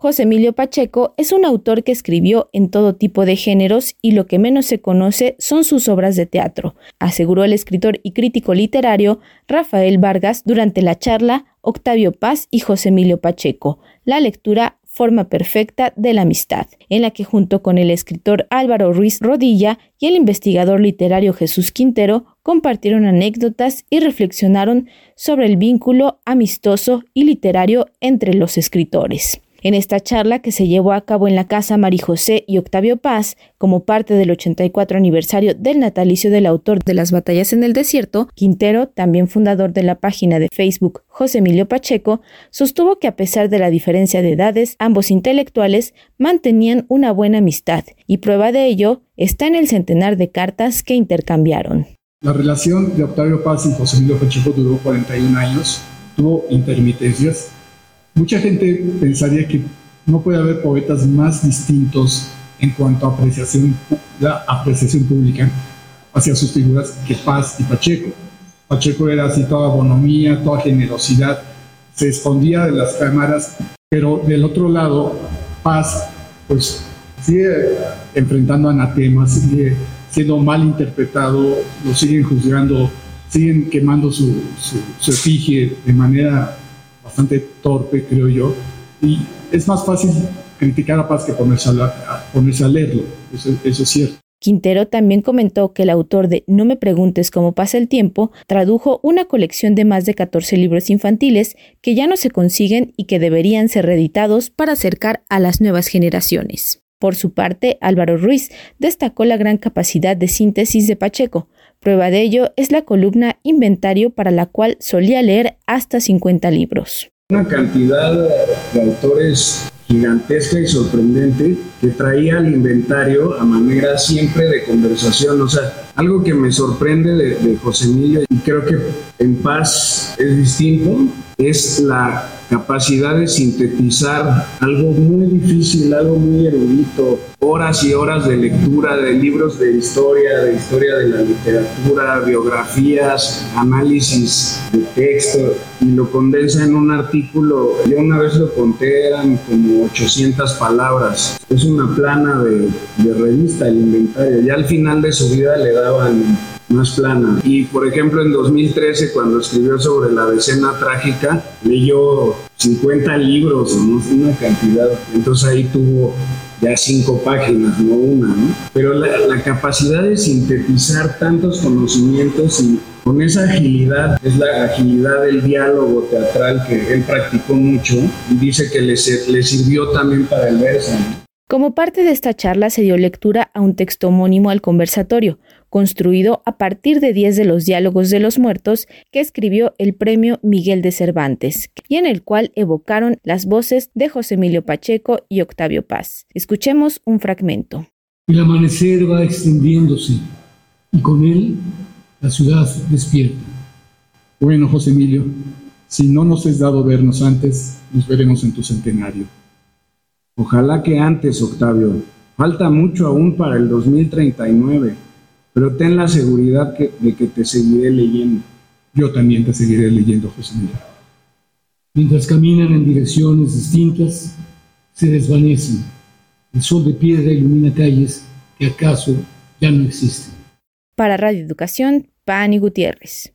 José Emilio Pacheco es un autor que escribió en todo tipo de géneros y lo que menos se conoce son sus obras de teatro, aseguró el escritor y crítico literario Rafael Vargas durante la charla Octavio Paz y José Emilio Pacheco. La lectura forma perfecta de la amistad, en la que junto con el escritor Álvaro Ruiz Rodilla y el investigador literario Jesús Quintero compartieron anécdotas y reflexionaron sobre el vínculo amistoso y literario entre los escritores. En esta charla que se llevó a cabo en la Casa María José y Octavio Paz, como parte del 84 aniversario del natalicio del autor de Las Batallas en el Desierto, Quintero, también fundador de la página de Facebook José Emilio Pacheco, sostuvo que a pesar de la diferencia de edades, ambos intelectuales mantenían una buena amistad, y prueba de ello está en el centenar de cartas que intercambiaron. La relación de Octavio Paz y José Emilio Pacheco duró 41 años, tuvo intermitencias, Mucha gente pensaría que no puede haber poetas más distintos en cuanto a apreciación, pública hacia sus figuras que Paz y Pacheco. Pacheco era así toda bonomía, toda generosidad, se escondía de las cámaras, pero del otro lado, Paz, pues sigue enfrentando anatemas, sigue siendo mal interpretado, lo siguen juzgando, siguen quemando su, su efigie de manera bastante torpe, creo yo, y es más fácil criticar a Paz que ponerse a, ponerse a leerlo, eso, eso es cierto. Quintero también comentó que el autor de No me preguntes cómo pasa el tiempo tradujo una colección de más de 14 libros infantiles que ya no se consiguen y que deberían ser reeditados para acercar a las nuevas generaciones. Por su parte, Álvaro Ruiz destacó la gran capacidad de síntesis de Pacheco, Prueba de ello es la columna Inventario para la cual solía leer hasta 50 libros. Una cantidad de autores gigantesca y sorprendente que traía el inventario a manera siempre de conversación. O sea, algo que me sorprende de, José Emilio y creo que en paz es distinto, es la capacidad de sintetizar algo muy difícil, algo muy erudito, horas y horas de lectura de libros de historia, de historia de la literatura, biografías, análisis de texto, y lo condensa en un artículo, yo una vez lo conté, eran como 800 palabras. Es una plana de, de revista, el inventario. Ya al final de su vida le daban más plana. Y por ejemplo, en 2013, cuando escribió sobre la decena trágica, leyó 50 libros, ¿no? una cantidad. Entonces ahí tuvo ya cinco páginas, no una. Pero la, capacidad de sintetizar tantos conocimientos y con esa agilidad, es la agilidad del diálogo teatral que él practicó mucho y dice que le sirvió también para el verso. Como parte de esta charla se dio lectura a un texto homónimo al conversatorio, construido a partir de 10 de los diálogos de los muertos que escribió el premio Miguel de Cervantes, y en el cual evocaron las voces de José Emilio Pacheco y Octavio Paz. Escuchemos un fragmento. El amanecer va extendiéndose y con él la ciudad despierta. Bueno, José Emilio, si no nos has dado vernos antes, nos veremos en tu centenario. Ojalá que antes, Octavio. Falta mucho aún para el 2039 pero ten la seguridad de que te seguiré leyendo. Yo también te seguiré leyendo, José Miguel. Mientras caminan en direcciones distintas, se desvanecen. El sol de piedra ilumina calles que acaso ya no existen. Para Radio Educación, Pani Gutiérrez.